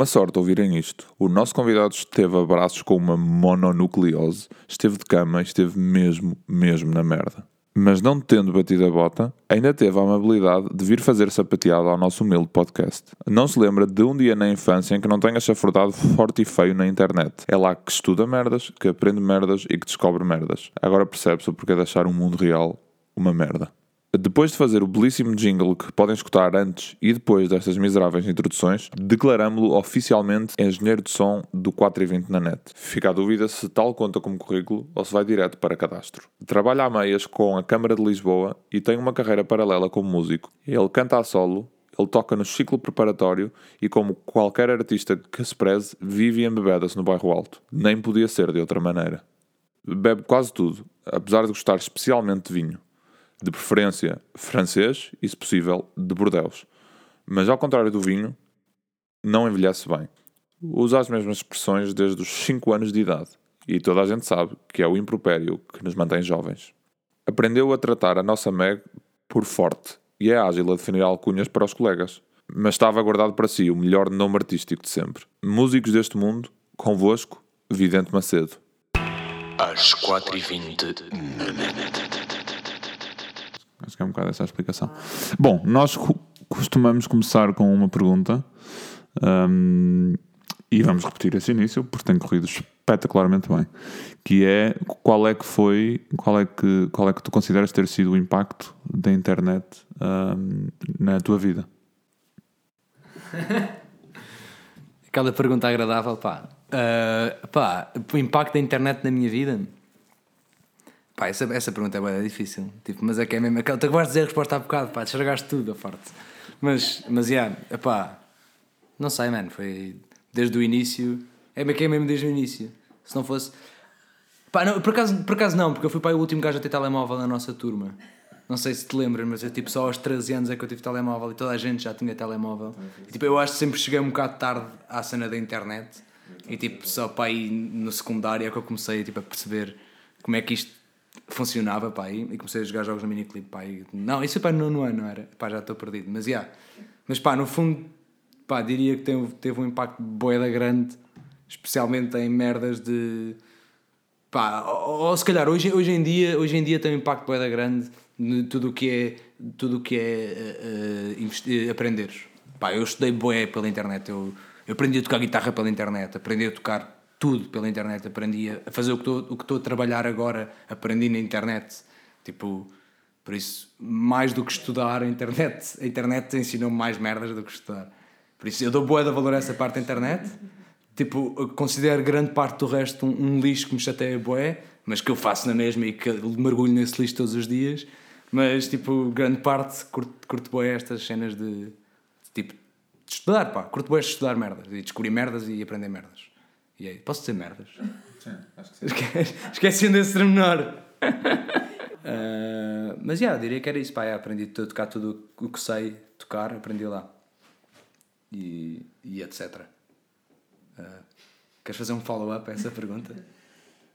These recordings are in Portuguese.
uma sorte ouvirem isto. O nosso convidado esteve a braços com uma mononucleose, esteve de cama e esteve mesmo, mesmo na merda. Mas não tendo batido a bota, ainda teve a amabilidade de vir fazer sapateada ao nosso humilde podcast. Não se lembra de um dia na infância em que não tenha chafurdado forte e feio na internet. É lá que estuda merdas, que aprende merdas e que descobre merdas. Agora percebe-se o porquê de achar um mundo real uma merda. Depois de fazer o belíssimo jingle que podem escutar antes e depois destas miseráveis introduções, declaramo-lo oficialmente engenheiro de som do 420 na net. Fica a dúvida se tal conta como currículo ou se vai direto para cadastro. Trabalha a meias com a Câmara de Lisboa e tem uma carreira paralela como músico. Ele canta a solo, ele toca no ciclo preparatório e, como qualquer artista que se preze, vive e embebeda-se no bairro alto. Nem podia ser de outra maneira. Bebe quase tudo, apesar de gostar especialmente de vinho de preferência francês e, se possível, de Bordeaux. Mas, ao contrário do vinho, não envelhece bem. Usa as mesmas expressões desde os 5 anos de idade e toda a gente sabe que é o impropério que nos mantém jovens. Aprendeu a tratar a nossa Meg por forte e é ágil a definir alcunhas para os colegas. Mas estava guardado para si o melhor nome artístico de sempre. Músicos deste mundo, convosco, Vidente Macedo. Às 4h20 na. Acho que é um bocado essa a explicação. Bom, nós co- costumamos começar com uma pergunta hum, e vamos repetir esse início porque tem corrido espetacularmente bem. Que é qual é que foi, qual é que, qual é que tu consideras ter sido o impacto da internet hum, na tua vida? Aquela pergunta agradável, pá. Ah, pá, o impacto da internet na minha vida? Pá, essa, essa pergunta é bem difícil. Tipo, mas é que é mesmo aquela. Tu acabaste de dizer a resposta há bocado, pá, estragaste tudo, a parte. Mas, mas, yeah, pá, não sei, mano, foi desde o início. É que é mesmo desde o início. Se não fosse. Pá, não, por, acaso, por acaso não, porque eu fui para o último gajo a ter telemóvel na nossa turma. Não sei se te lembras, mas eu tipo só aos 13 anos é que eu tive telemóvel e toda a gente já tinha telemóvel. E, tipo, eu acho que sempre cheguei um bocado tarde à cena da internet. E tipo, só para aí no secundário é que eu comecei tipo, a perceber como é que isto funcionava, pá, e e comecei a jogar jogos no miniclip, pá, e- não, isso foi no nono ano, não era? Pá, já estou perdido, mas, yeah. mas pá, no fundo, pá, diria que teve, teve um impacto boeda grande, especialmente em merdas de, pá, ou, ou se calhar hoje, hoje, em dia, hoje em dia tem um impacto boeda grande de tudo o que é, tudo que é eh, eh, investi- aprender. Pá, eu estudei boé pela internet, eu, eu aprendi a tocar guitarra pela internet, aprendi a tocar tudo pela internet, aprendi a fazer o que estou, o que estou a trabalhar agora, aprendi na internet. Tipo, por isso, mais do que estudar a internet, a internet ensinou-me mais merdas do que estudar. Por isso, eu dou boa de valor a essa parte da internet. Tipo, considero grande parte do resto um, um lixo que me chateia boé, mas que eu faço na mesma e que mergulho nesse lixo todos os dias. Mas, tipo, grande parte curto, curto boé estas cenas de, de, tipo, de estudar, pá. Curto boé estudar merdas e descobrir merdas e aprender merdas. E aí, posso dizer merdas? Sim, acho que Esque- Esquecendo esse menor. mas já, diria que era isso, pá. é, aprendi a tocar tudo o que sei tocar, aprendi lá. E, e etc. Ah, queres fazer um follow-up a essa pergunta?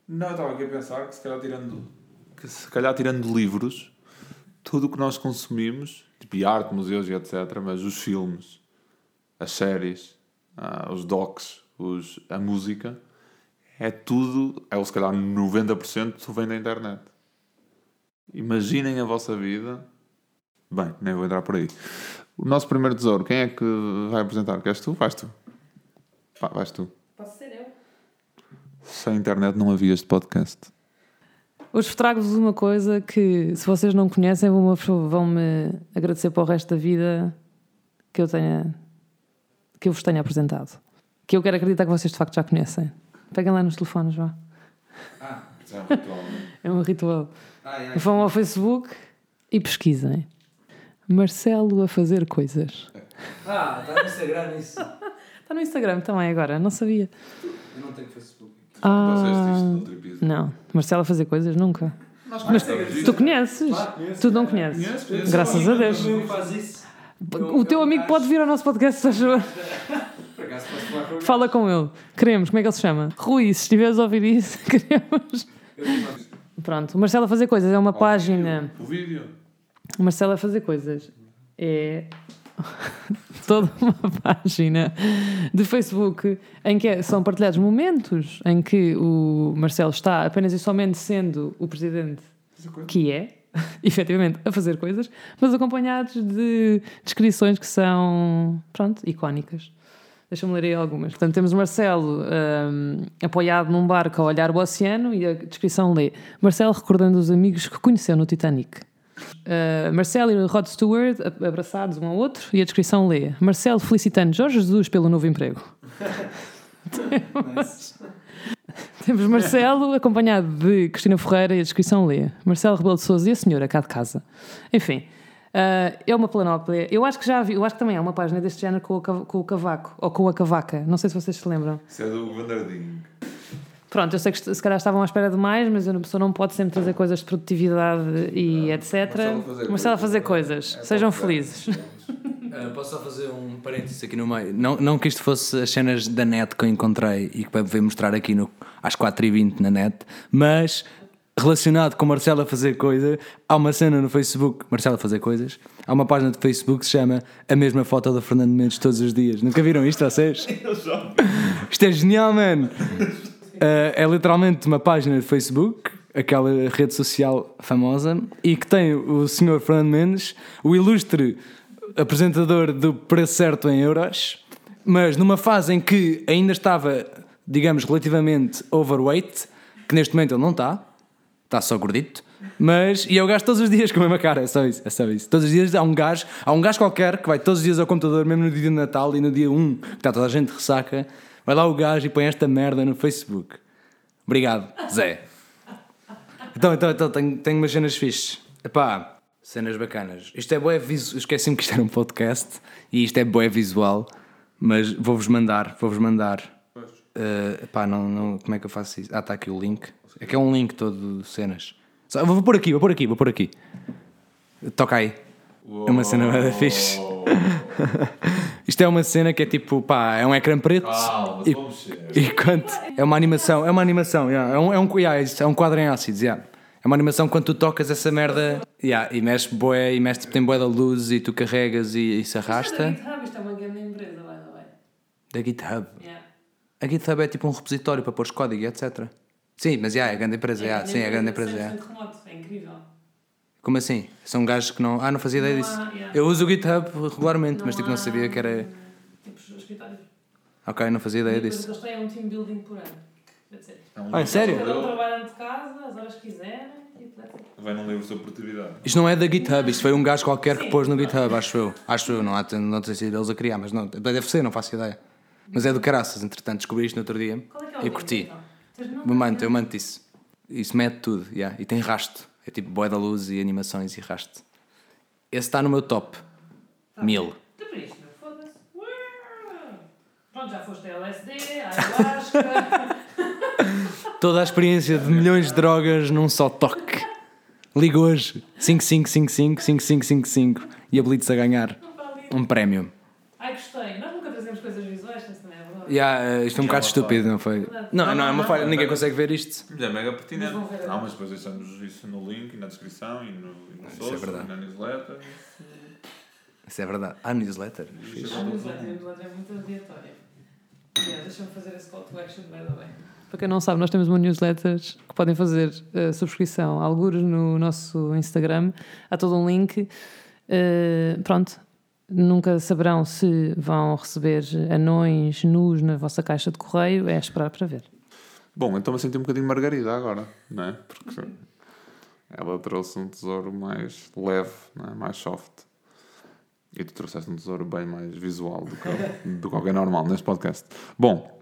Não, eu estava aqui a pensar que se calhar tirando, que se calhar tirando livros, tudo o que nós consumimos, tipo arte, museus e etc., mas os filmes, as séries, ah, os docs, os, a música, é tudo, é ou se calhar 90% vem da internet. Imaginem a vossa vida. Bem, nem vou entrar por aí. O nosso primeiro tesouro, quem é que vai apresentar? Queres tu? Vais tu. Pá, vais tu. Posso ser eu? Sem internet não havia este podcast. Hoje trago-vos uma coisa que, se vocês não conhecem, vão-me vão-me agradecer para o resto da vida que eu tenha que eu vos tenha apresentado. Que eu quero acreditar que vocês de facto já conhecem. Peguem lá nos telefones, vá. É um ritual. Vão ao Facebook e pesquisem. Marcelo a fazer coisas. Ah, está no Instagram isso. Está no Instagram também agora, não sabia. Eu não tenho Facebook. Ah, não. Marcelo a fazer coisas? Nunca. Mas tu conheces? Tu não conheces? Graças a Deus. faz isso. O teu amigo pode vir ao nosso podcast, se acaso posso falar com Fala com ele. Queremos, como é que ele se chama? Rui, se estiveres a ouvir isso, queremos. Pronto, o Marcelo a fazer coisas é uma página. O vídeo. Marcelo a fazer coisas. É toda uma página de Facebook em que é- são partilhados momentos em que o Marcelo está apenas e somente sendo o presidente que é, efetivamente, a fazer coisas, mas acompanhados de descrições que são, pronto, icónicas. Deixa-me ler aí algumas. Portanto, temos Marcelo hum, apoiado num barco a olhar o oceano e a descrição lê Marcelo recordando os amigos que conheceu no Titanic. Uh, Marcelo e Rod Stewart abraçados um ao outro e a descrição lê Marcelo felicitando Jorge Jesus pelo novo emprego. Temos, temos Marcelo acompanhado de Cristina Ferreira e a descrição lê Marcelo Rebelo de Sousa e a senhora cá de casa. Enfim, uh, é uma planóplia. Eu acho que já vi, eu acho que também há uma página deste género com o, com o cavaco ou com a cavaca. Não sei se vocês se lembram. Isso é do Vandardinho. Pronto, eu sei que se calhar estavam à espera de mais, mas uma pessoa não pode sempre trazer coisas de produtividade e etc. Marcelo a fazer coisas, coisas. Sejam felizes. Uh, posso só fazer um parênteses aqui no meio? Não, não que isto fosse as cenas da net que eu encontrei e que veio mostrar aqui no, às 4h20 na net, mas relacionado com Marcelo a fazer coisa, há uma cena no Facebook, Marcelo a fazer coisas, há uma página de Facebook que se chama A mesma foto da Fernando Mendes todos os dias. Nunca viram isto, vocês? Isto é genial, mano! Uh, é literalmente uma página de Facebook, aquela rede social famosa, e que tem o senhor Fernando Mendes, o ilustre apresentador do Preço Certo em Euros, mas numa fase em que ainda estava, digamos, relativamente overweight, que neste momento ele não está, está só gordito. Mas, e é o gajo todos os dias com a mesma cara, é só isso, é só isso. Todos os dias há um gajo, há um gajo qualquer que vai todos os dias ao computador, mesmo no dia de Natal e no dia 1, que está toda a gente ressaca, vai lá o gajo e põe esta merda no Facebook. Obrigado, Zé. Então, então, então tenho, tenho umas cenas fixes. Epá, cenas bacanas. Isto é boé visual. Esqueci-me que isto era um podcast e isto é boé visual, mas vou-vos mandar, vou-vos mandar. Uh, epá, não, não, como é que eu faço isso? Ah, está aqui o link. É que é um link todo de cenas. Só- vou pôr aqui, vou pôr aqui, vou pôr aqui. Toca aí. É uma cena bué da fixe. Isto é uma cena que é tipo, pá, é um ecrã preto. e, e quanto, é uma animação, é uma animação, yeah, é, um, é, um, yeah, é um quadro em ácidos, yeah. é uma animação quando tu tocas essa merda yeah, e mexe boé, e mexe, tipo, tem boé da luz e tu carregas e, e se arrasta. Isto é uma grande empresa, vai, vai. Da GitHub. A GitHub é tipo um repositório para pôr código, e etc. Sim, mas yeah, é a grande empresa, yeah, sim, é a grande empresa. yeah. remoto, é incrível. Como assim? São gajos que não. Ah, não fazia ideia Não disso. há, yeah. Eu uso o GitHub regularmente, mas tipo, não sabia que era. Tipo, escritórios. Ok, não fazia ideia E disso. eles têm um team building por ano. It. Ah, é sério? Cada um trabalha de casa, as horas que quiserem. e. Vai num livro sobre produtividade. Isto não é da GitHub, isto foi um gajo qualquer que pôs no GitHub, acho eu. Acho eu, não, há, não sei se eles a criar, mas não. Deve ser, não faço ideia. Mas é do caraças, entretanto, descobri isto no outro dia Qual é que é o e curti. então? Eu manto, eu manto isso. Isso mete tudo, yeah. e tem rasto. É tipo boé da luz e animações e rasto. Esse está no meu top. Mil. Isto, meu, foda-se. Pronto, já foste a LSD, a ayahuasca. Toda a experiência de milhões de drogas num só toque. Liga hoje. 5555 5555 e habilite-se a ganhar um prémio. Ai, gostei. Nós nunca trazemos coisas visuais, mas também é verdade. Yeah, eh, isto é um bocado estúpido, não foi? Não, não, é uma falha. Ninguém consegue ver isto. É mega pertinente. Mas vão ver Não, mas depois deixamos isso no link e na descrição e no, e no Isso é social, verdade. e na newsletter. Isso é verdade. Ah, newsletter. A newsletter, a newsletter é muito aleatória. Yeah, Deixa-me fazer esse call to action, by the way. Para quem não sabe, nós temos uma newsletter que podem fazer uh, subscrição, algures no nosso Instagram. Há todo um link. Uh, pronto. Nunca saberão se vão receber anões nus na vossa caixa de correio. É esperar para ver. Bom, então me senti um bocadinho Margarida agora, não é? Porque ela trouxe um tesouro mais leve, é? mais soft. E tu trouxeste um tesouro bem mais visual do que, do que normal neste podcast. Bom,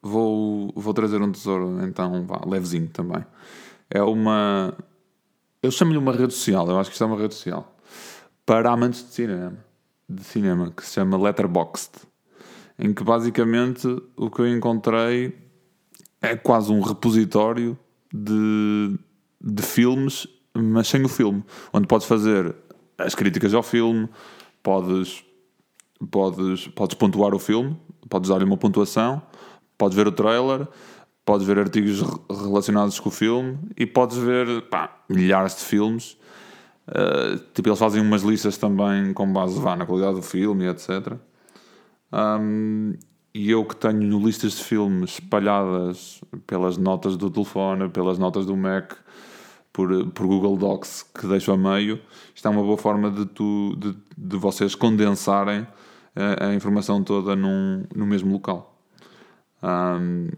vou, vou trazer um tesouro então vá, levezinho também. É uma. Eu chamo-lhe uma rede social, eu acho que isto é uma rede social. Para amantes de cinema, de cinema que se chama Letterboxd. Em que basicamente o que eu encontrei é quase um repositório de, de filmes, mas sem o filme. Onde podes fazer as críticas ao filme, podes, podes, podes pontuar o filme, podes dar-lhe uma pontuação, podes ver o trailer, podes ver artigos re- relacionados com o filme e podes ver pá, milhares de filmes Uh, tipo, eles fazem umas listas também com base vá, na qualidade do filme etc. Um, e eu que tenho listas de filmes espalhadas pelas notas do telefone, pelas notas do Mac, por, por Google Docs que deixo a meio, isto é uma boa forma de, tu, de, de vocês condensarem a, a informação toda num, no mesmo local. Um,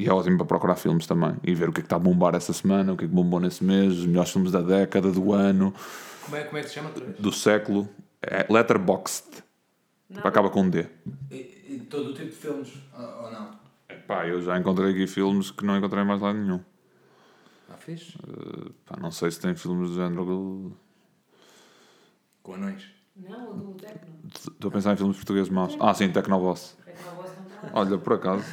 e é ótimo para procurar filmes também e ver o que é que está a bombar essa semana, o que é que bombou nesse mês, os melhores filmes da década, do ano, Como é, como é que se chama do século. É Letterboxd. Tipo, acaba com um D. E, e todo o tipo de filmes, ou, ou não? Pá, eu já encontrei aqui filmes que não encontrei mais lá nenhum. Ah, fixe? Pá, não sei se tem filmes do género. Com anões. Não, o do Tecno. Estou a pensar em filmes portugueses maus. Ah, sim, Tecnoboss. Olha, por acaso.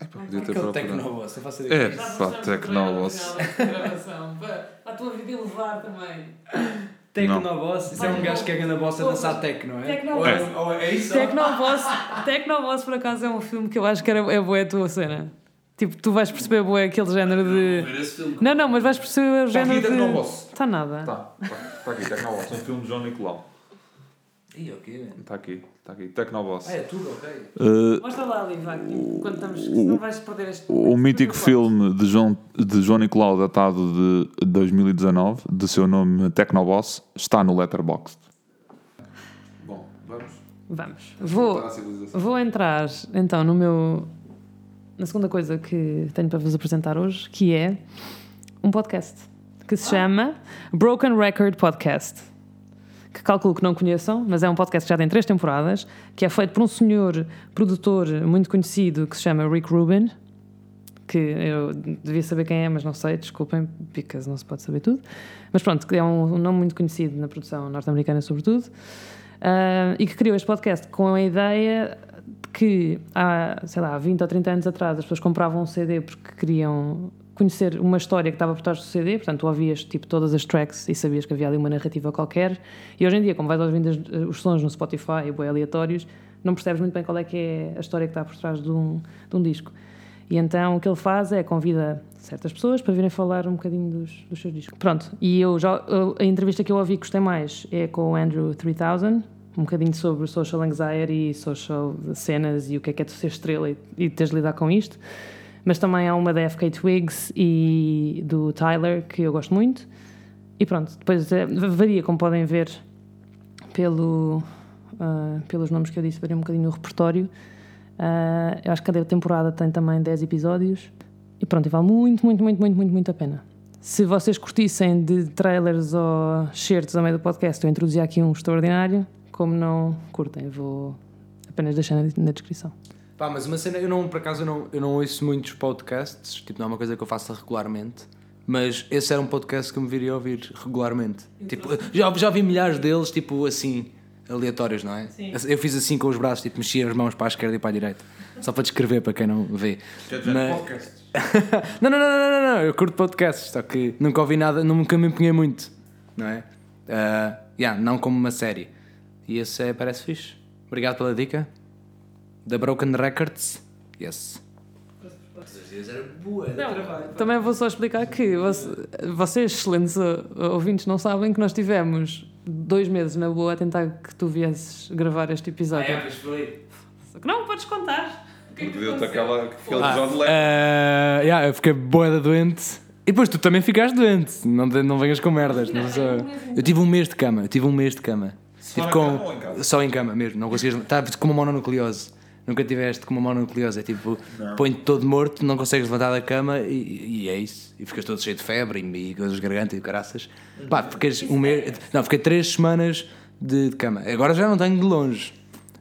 É pá, podia ter Aquele procurado. Tecnoboss, eu faço. É, pá, Tecnoboss. Para a tua vida e levar também. Tecnoboss, isso é um gajo que é grande bossa a dançar tecno, não é? Tecnoboss. Ou é, é isso? Tecnoboss, Tecnoboss, por acaso, é um filme que eu acho que era, é boa a tua cena. Tipo, tu vais perceber boa aquele género de. Não, não, mas vais perceber o Está aqui género de. Tecnoboss. Está nada. Tá, está aqui, Tecnoboss. Um filme de João Nicolau. Ih, ok. Está aqui, está aqui, Tecnoboss. Ah, é tudo, ok. Uh, Mostra lá ali, tipo, quando estamos. Senão vais perder este. o mítico filme de João, de João Nicolau, datado de 2019, de seu nome Tecnoboss, está no Letterboxd. Bom, vamos. Vamos. Vou, vou entrar então no meu. Na segunda coisa que tenho para vos apresentar hoje, que é um podcast que se chama Broken Record Podcast. Que calculo que não conheçam, mas é um podcast que já tem três temporadas, que é feito por um senhor produtor muito conhecido que se chama Rick Rubin, que eu devia saber quem é, mas não sei, desculpem, because não se pode saber tudo. Mas pronto, que é um, um nome muito conhecido na produção norte-americana, sobretudo, ah, e que criou este podcast com a ideia de que há, sei lá, 20 ou 30 anos atrás as pessoas compravam um CD porque queriam conhecer uma história que estava por trás do CD, portanto, tu ouvias tipo todas as tracks e sabias que havia ali uma narrativa qualquer. E hoje em dia, como vais ouvindo as- os sons no Spotify, bem aleatórios, não percebes muito bem qual é que é a história que está por trás de um, de um disco. E então o que ele faz é convida certas pessoas para virem falar um bocadinho dos, dos seus discos. Pronto, e eu já, a entrevista que eu ouvi que gostei mais é com o Andrew 3000, um bocadinho sobre social anxiety, social cenas e o que é que é tu ser estrela e, e teres de lidar com isto. Mas também há uma da FK Twigs e do Tyler que eu gosto muito. E pronto, depois é, varia, como podem ver pelo, ah, pelos nomes que eu disse, varia um bocadinho o repertório. Ah, eu acho que cada temporada tem também 10 episódios. E pronto, e vale muito, muito, muito, muito, muito, muito a pena. Se vocês curtissem de trailers ou certos ao meio do podcast, eu introduzi aqui um extraordinário. Como não curtem, vou apenas deixar na descrição. Pá, mas uma cena, eu não, por acaso, eu não, eu não ouço muitos podcasts, tipo, não é uma coisa que eu faça regularmente, mas esse era um podcast que eu me viria a ouvir regularmente. Tipo, já, já vi milhares deles, tipo, assim, aleatórios, não é? Sim. Eu fiz assim com os braços, tipo, mexia as mãos para a esquerda e para a direita, só para descrever para quem não vê. Mas- não, não, não, não, não, não, eu curto podcasts, só que nunca ouvi nada, nunca me empenhei muito, não é? Ah, yeah, não como uma série. E esse é, parece fixe. Obrigado pela dica. Da Broken Records. Yes. Era boa, Também vou só explicar que vocês, excelentes uh, ouvintes, não sabem que nós tivemos dois meses na boa a tentar que tu viesses gravar este episódio. pois foi. Só que não, podes contar. É aconteceu? aquela, aquele Ah, John Lennon. eh, yeah, eu fiquei boeda doente. E depois tu também ficaste doente. Não, não venhas com merdas. Não sou- Eu tive um mês de cama. Eu tive um mês de cama. Tive em com... cama ou em casa? Só em cama mesmo. Não conseguias. Estava com uma mononucleose. Nunca tiveste com uma mononucleose. É tipo, põe-te todo morto, não consegues levantar da cama e, e é isso. E ficas todo cheio de febre e, e coisas de garganta e caraças. Pá, ficas um mês. Não, fiquei três semanas de, de cama. Agora já não tenho de longe.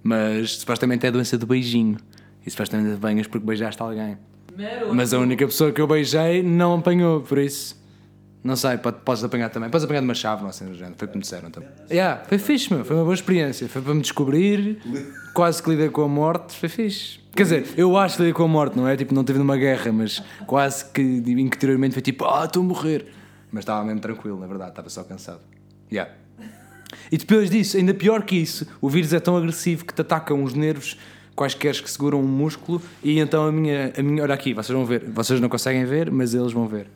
Mas supostamente é a doença do beijinho. E supostamente banhas porque beijaste alguém. Mas a única pessoa que eu beijei não apanhou, por isso. Não sei, pode, podes apanhar também. Podes apanhar de uma chave, não sei, do género. Foi o que me disseram também. Yeah, foi fixe, meu. Foi uma boa experiência. Foi para me descobrir. Quase que lidei com a morte. Foi fixe. Quer dizer, eu acho que lidei com a morte, não é? Tipo, não teve numa guerra, mas quase que interiormente foi tipo, ah, estou a morrer. Mas estava mesmo tranquilo, na verdade. Estava só cansado. Yeah. E depois disso, ainda pior que isso, o vírus é tão agressivo que te atacam os nervos quaisquer que seguram um músculo e então a minha, a minha. Olha aqui, vocês vão ver. Vocês não conseguem ver, mas eles vão ver.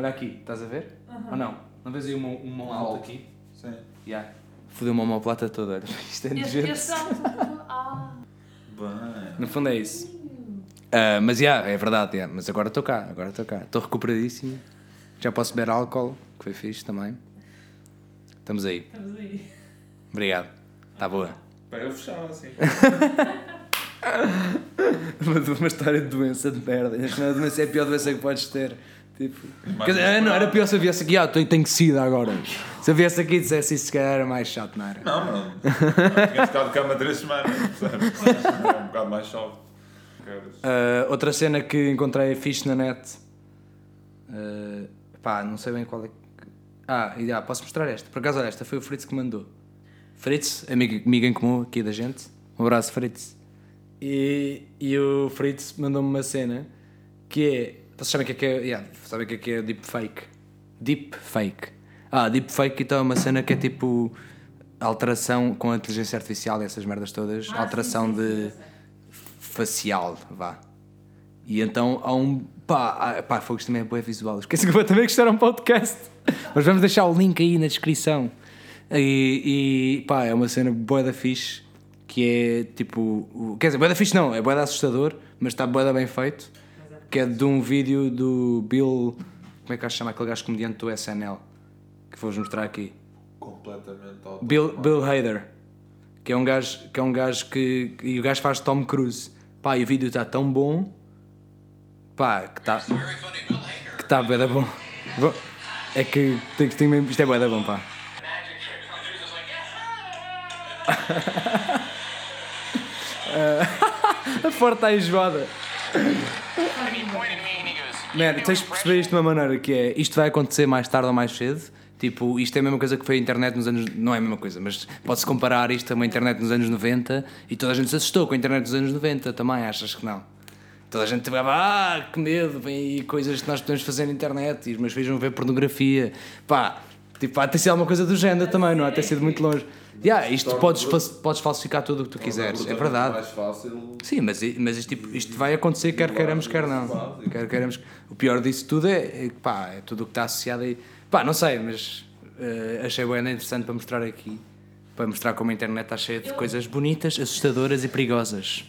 Olha aqui, estás a ver? Ou não? Não vês aí uma, uma alta aqui? Sim. Yeah. Fodeu uma homoplata toda. Isto é nojento. Ah. Bem. No fundo é isso. Ah, mas yeah, é verdade, yeah. mas agora estou cá, agora estou cá. Estou recuperadíssimo. Já posso beber álcool, que foi fixe também. Estamos aí. Estamos aí. Obrigado. Está boa. Para eu fechava assim. Uma, uma história de doença de merda. A doença é a pior doença que podes ter. Tipo, quer dizer, não, era pior se eu viesse aqui, ah, tenho, tenho sida agora. Se eu viesse aqui e dissesse isso, se calhar era mais chato, não era? Não, não. Tinha ficado de cama três semanas. percebes? Era um bocado mais chove. Ah, outra cena que encontrei fixe na net. ah, pá, não sei bem qual é que. Ah, e, ah, posso mostrar esta. Por acaso, olha, esta foi o Fritz que mandou. Fritz, amigo, amigo em comum aqui da gente. Um abraço, Fritz. E, e o Fritz mandou-me uma cena que é. Vocês sabem o que é que é? Yeah, sabem o que é que é deepfake? Deepfake. Ah, deepfake então é uma cena que é tipo alteração com a inteligência artificial e essas merdas todas. alteração de facial, vá. E então há um. Pá, ah, pá fogo, isto também é boa visual. Esqueci que isto era um podcast. Mas vamos deixar o link aí na descrição. E, e pá, é uma cena boa da fixe. Que é tipo. o- Quer dizer, boa da fixe não, é boa da assustador, mas está boa da bem feito. Que é de um vídeo do Bill. Como é que se chama aquele gajo comediante do SNL? Que vou-vos mostrar aqui. Completamente Bill, Bill Hader, que é um gajo que, é um gajo que e o gajo faz Tom Cruise. Pá, e o vídeo está tão bom, pá, que está que está da bom. É que tem, mesmo, isto é da bom, pá. A forte está enjoada. Man, tens de perceber isto de uma maneira que é isto vai acontecer mais tarde ou mais cedo. Tipo, isto é a mesma coisa que foi a internet nos anos. Não é a mesma coisa, mas pode-se comparar isto a uma internet nos anos 90 e toda a gente se assustou com a internet dos anos 90 também, achas que não? Toda a gente tipo, ah, que medo, vem aí coisas que nós podemos fazer na internet e os meus filhos vão ver pornografia. Pá, tipo, há de ter sido alguma coisa do género também, não há de ter sido muito longe. Yeah, isto podes, podes falsificar tudo o que tu quiseres, é verdade. mais fácil. Sim, mas, mas isto, tipo, isto vai acontecer quer queiramos, quer não. Quer queiramos. O pior disso tudo é, é, pá, é tudo o que está associado aí. Pá, não sei, mas eh, achei bem interessante para mostrar aqui. Para mostrar como a internet está cheia de coisas bonitas, assustadoras e perigosas.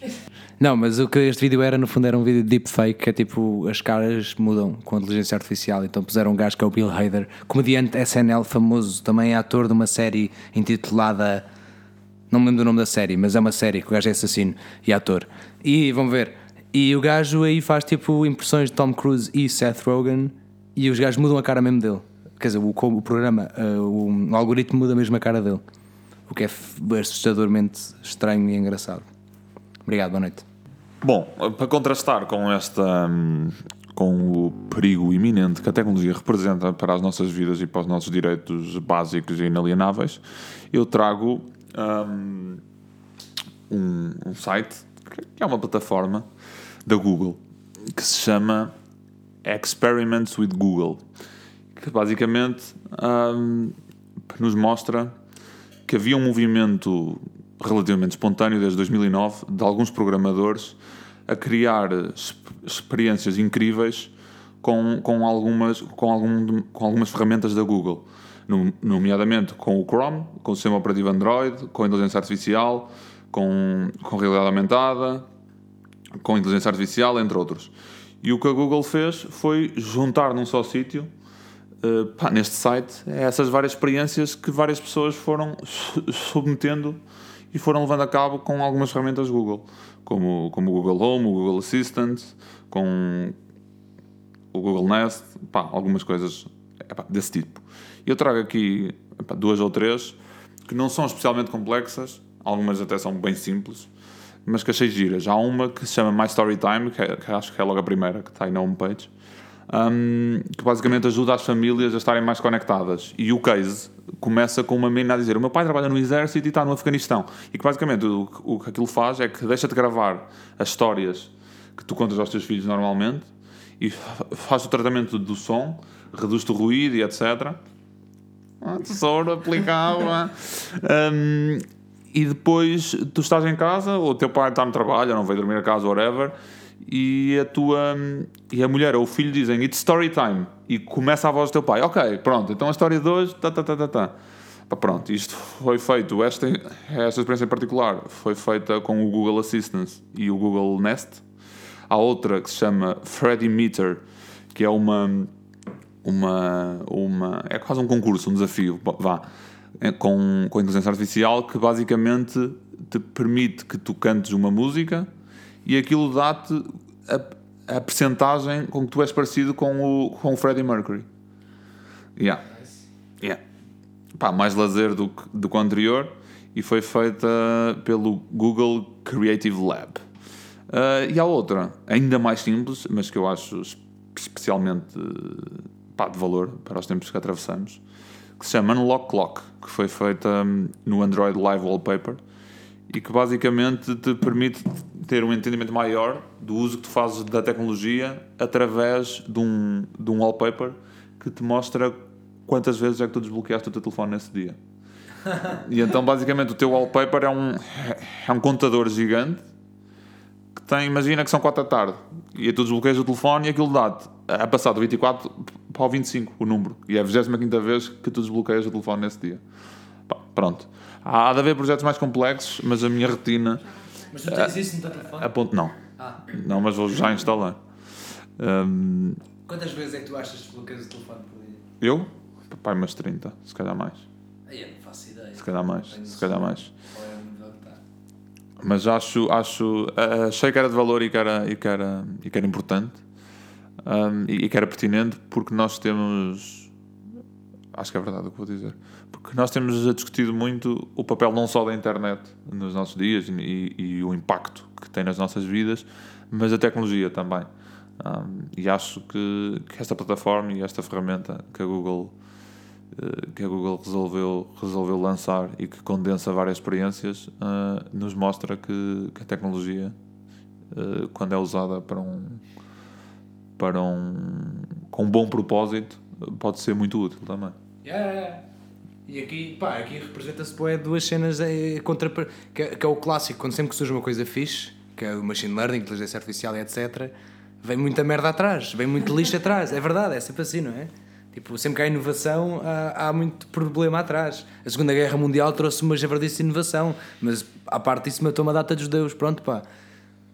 Não, mas o que este vídeo era, no fundo, era um vídeo de deepfake, que é tipo, as caras mudam com a inteligência artificial. Então puseram um gajo que é o Bill Hader, comediante SNL famoso, também é ator de uma série intitulada não me lembro do nome da série, mas é uma série que o gajo é assassino e ator. E vão ver. E o gajo aí faz tipo impressões de Tom Cruise e Seth Rogen e os gajos mudam a cara mesmo dele. Quer dizer, o, o programa, o, o algoritmo muda mesmo a cara dele. O que é assustadormente estranho e engraçado. Obrigado, boa noite. Bom, para contrastar com esta. hum, com o perigo iminente que a tecnologia representa para as nossas vidas e para os nossos direitos básicos e inalienáveis, eu trago hum, um, um site que é uma plataforma da Google que se chama Experiments with Google, que basicamente hum, nos mostra que havia um movimento relativamente espontâneo desde 2009 de alguns programadores a criar exp- experiências incríveis com, com, algumas, com, algum, com algumas ferramentas da Google, Nom- nomeadamente com o Chrome, com o sistema operativo Android, com a inteligência artificial, com, com realidade aumentada, com inteligência artificial, entre outros. E o que a Google fez foi juntar num só sítio, eh, pá, neste site, essas várias experiências que várias pessoas foram su- submetendo e foram levando a cabo com algumas ferramentas Google, como, como o Google Home, o Google Assistant, com o Google Nest, pá, algumas coisas epá, desse tipo. Eu trago aqui epá, duas ou três que não são especialmente complexas, algumas até são bem simples, mas que achei giras. Há uma que se chama My Story Time, que, é- que acho que é logo a primeira que está aí na homepage, um, que basicamente ajuda as famílias a estarem mais conectadas. E o case começa com uma menina a dizer: O meu pai trabalha no exército e está no Afeganistão. E que basicamente o, que- aquilo faz é que deixa-te gravar as histórias que tu contas aos teus filhos normalmente e fa- faz o tratamento do som, reduz-te o ruído e etc. Ah, tesouro aplicava. Um, e depois tu estás em casa, ou o teu pai está no trabalho, ou não veio dormir a casa, whatever, e a tua e a mulher ou o filho dizem it's story time e começa a voz do teu pai. Ok, pronto, então a história de hoje, tá, tá, tá, tá, tá. Pronto, isto foi feito, esta, esta experiência em particular foi feita com o Google Assistant e o Google Nest. Há outra que se chama Freddy Meter, que é uma, uma, uma é quase um concurso, um desafio, vá, é com, com a inteligência artificial que basicamente te permite que tu cantes uma música e aquilo dá-te a, a percentagem com que tu és parecido com o, com o Freddie Mercury. Yeah. Yeah. Pá, mais lazer do que, do que o anterior e foi feita pelo Google Creative Lab. Ah, e há outra, ainda mais simples, mas que eu acho es- especialmente pá, de valor para os tempos que atravessamos, que se chama Unlock Clock, que foi feita hum, no Android Live Wallpaper e que basicamente te permite ter um entendimento maior do uso que tu fazes da tecnologia através de um, de um wallpaper que te mostra quantas vezes é que tu desbloqueaste o teu telefone nesse dia. E então, basicamente, o teu wallpaper é um, é um contador gigante que tem, imagina que são 4 da tarde e tu desbloqueias o telefone e aquilo dá-te a passar do 24 para o 25 o número e é a 25 vez que tu desbloqueias o telefone nesse dia. Pá, pronto. Há de haver projetos mais complexos, mas a minha retina Mas tu tens isso no teu telefone? a ponto não. Ah. Não, mas vou já instalar. Hum, Quantas vezes é que tu achas que desbloqueias o telefone por dia? eu? Pai, umas 30, se calhar mais. Aí eu não faço ideia. Se calhar mais, se calhar mais. É está? Mas acho, acho achei que era de valor e que era, e que era, e que era importante Hum, e, e que era pertinente porque nós temos acho que é verdade o que vou dizer porque nós temos discutido muito o papel não só da internet nos nossos dias e, e o impacto que tem nas nossas vidas mas a tecnologia também Hum, e acho que, que esta plataforma e esta ferramenta que a Google eh, que a Google resolveu, resolveu lançar e que condensa várias experiências, eh, nos mostra que, que a tecnologia, eh, quando é usada para um, para um com um bom propósito, pode ser muito útil também. Yeah. E aqui, pá, aqui representa-se bué duas cenas é, contra, que, é, que é o clássico, quando sempre que surge uma coisa fixe, que é o machine learning, inteligência artificial e etc., vem muita merda atrás, vem muito lixo atrás. É verdade, é sempre assim, não é? Tipo, sempre que há inovação, há, há muito problema atrás. A Segunda Guerra Mundial trouxe uma javardice de inovação, mas à parte disso matou uma data dos deus. Pronto, pá.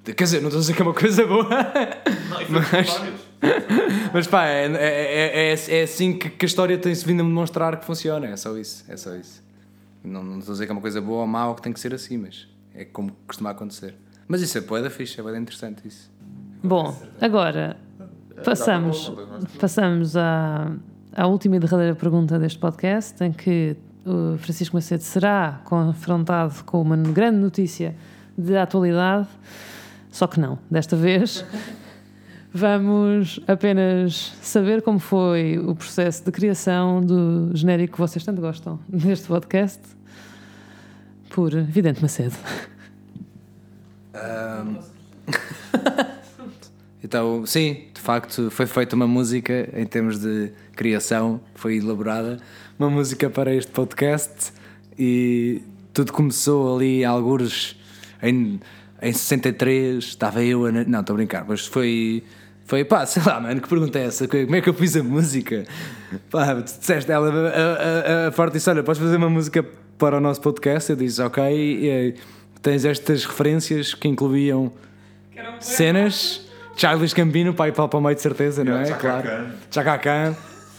Quer dizer, não estou a dizer que é uma coisa boa. mas, mas pá, é, é, é, é assim que, que a história tem-se vindo a demonstrar que funciona. É só isso. É só isso. Não, não estou a dizer que é uma coisa boa ou má ou que tem que ser assim, mas é como costuma acontecer. Mas isso é poeda fixe, é poeda interessante isso. Bom, agora passamos, passamos à, à última e derradeira pergunta deste podcast, em que o Francisco Macedo será confrontado com uma grande notícia de atualidade, só que não, desta vez. Vamos apenas saber como foi o processo de criação do genérico que vocês tanto gostam deste podcast, por Vidente Macedo. Então, sim, de facto, foi feita uma música em termos de criação, foi elaborada uma música para este podcast e tudo começou ali, alguns em, em 63, estava eu a. Não, estou a brincar, mas foi. Foi, pá, sei lá, mano, que pergunta é essa? Como é que eu fiz a música? Pá, tu disseste ela, a, a, a Forte disse: Olha, podes fazer uma música para o nosso podcast? Eu disse: Ok, e, tens estas referências que incluíam cenas. Charles Gambino, pai para o meio de certeza, não é? Chaka claro. Khan.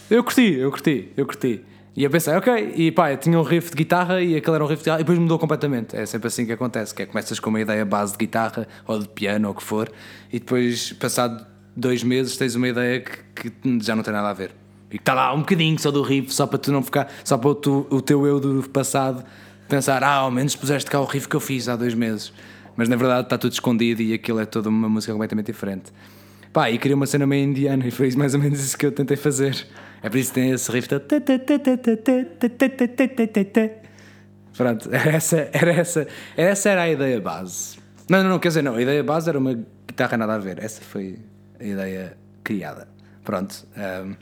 Eu curti, eu curti, eu curti. E eu pensei, ok, e pá, tinha um riff de guitarra e aquele era um riff de guitarra e depois mudou completamente. É sempre assim que acontece, que é começas com uma ideia base de guitarra ou de piano ou o que for e depois, passado dois meses, tens uma ideia que, que já não tem nada a ver. E que está lá um bocadinho só do riff, só para tu não ficar, só para tu, o teu eu do passado pensar, ah, ao menos puseste cá o riff que eu fiz há dois meses. Mas na verdade está tudo escondido e aquilo é toda uma música completamente diferente. Pá, e queria uma cena meio indiana e foi mais ou menos isso que eu tentei fazer. É por isso que tem esse riff. Pronto, era essa, era essa, essa era a ideia base. Não, não, não, quer dizer, não, a ideia base era uma guitarra nada a ver. Essa foi a ideia criada. Pronto. ahm,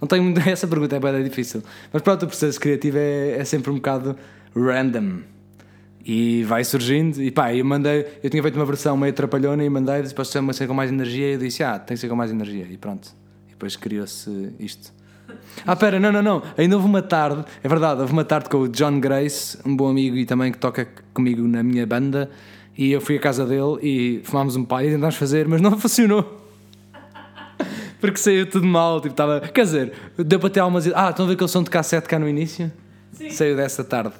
não tenho muito. Essa pergunta é bem difícil. Mas pronto, o processo criativo é, é sempre um bocado random. E vai surgindo, e pá, eu mandei, eu tinha feito uma versão meio trapalhona e mandei, para ser uma ser com mais energia, e eu disse, ah, tem que ser com mais energia, e pronto. E depois criou-se isto. Ah, pera, não, não, não, ainda houve uma tarde, é verdade, houve uma tarde com o John Grace, um bom amigo e também que toca comigo na minha banda, e eu fui à casa dele e fumámos um pai e tentámos fazer, mas não funcionou. Porque saiu tudo mal, tipo, estava. Quer dizer, deu para ter algumas. Ah, estão a ver aquele som de cassete cá no início? Sim. Saiu dessa tarde.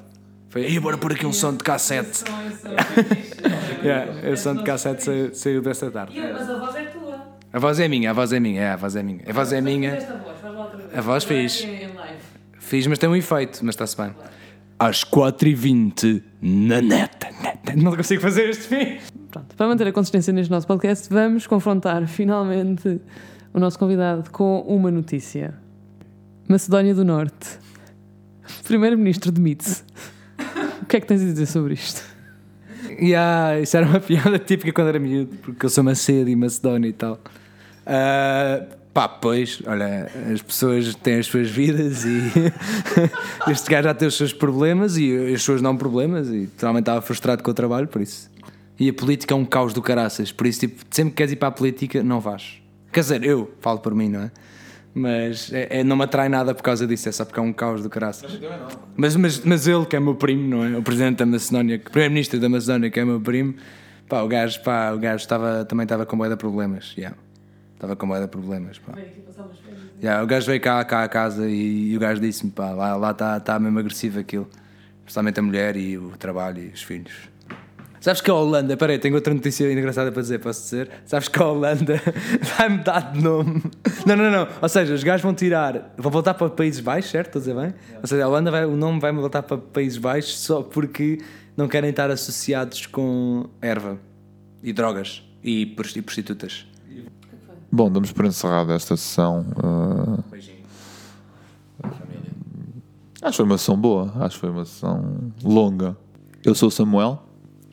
Foi, aí, bora pôr aqui um som de cassete. yeah, o som de cassete saiu, saiu dessa tarde. Mas a voz é tua. A voz é minha, a voz é minha, é, a voz é minha. A voz é minha. A voz fiz. Live. Fiz, mas tem um efeito, mas está-se bem. Às 4h20 na net. Não consigo fazer este fim. Pronto, para manter a consistência neste nosso podcast, vamos confrontar finalmente o nosso convidado com uma notícia. Macedónia do Norte. Primeiro-ministro demite-se. O que é que tens a dizer sobre isto? Yeah, isso era uma piada típica quando era miúdo, porque eu sou Macedo e Macedónia e tal. Ah, pá, pois, olha, as pessoas têm as suas vidas e este gajo já tem os seus problemas e as suas não problemas e realmente estava frustrado com o trabalho, por isso. E a política é um caos do caraças, por isso, tipo, sempre que queres ir para a política, não vais. Quer dizer, eu falo por mim, não é? Mas é, é- não me atrai nada por causa disso, é só porque é um caos do caraças. Mas, mas, mas ele, que é meu primo, não é? O presidente da Macedónia, o primeiro-ministro da Macedónia, que é meu primo, pá, o gajo, pá, o gajo estava, também estava com boia de problemas, yeah. Estava com de problemas, pá. Yeah, o gajo veio cá, cá a casa e, e o gajo disse-me, pá, lá lá está tá mesmo agressivo aquilo. Especialmente a mulher e o trabalho e os filhos. Sabes que a Holanda, peraí, tenho outra notícia engraçada para dizer, posso dizer? Sabes que a Holanda vai mudar de nome. Não, não, não. Ou seja, os gajos vão tirar, vão voltar para Países Baixos, certo? Estou a dizer bem? Ou seja, a Holanda vai, o nome vai voltar para Países Baixos só porque não querem estar associados com erva e drogas e prostitutas. Bom, damos por encerrada esta sessão. ah, acho que foi uma sessão boa. Acho que foi uma sessão longa. Eu sou o Samuel.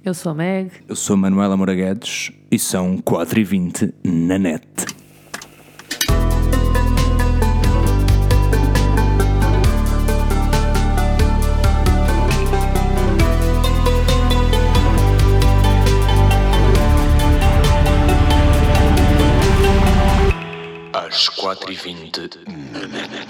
Eu sou a Meg. Eu sou Manuela Moura Guedes e são 4h20 na net. Às quatro e vinte na net.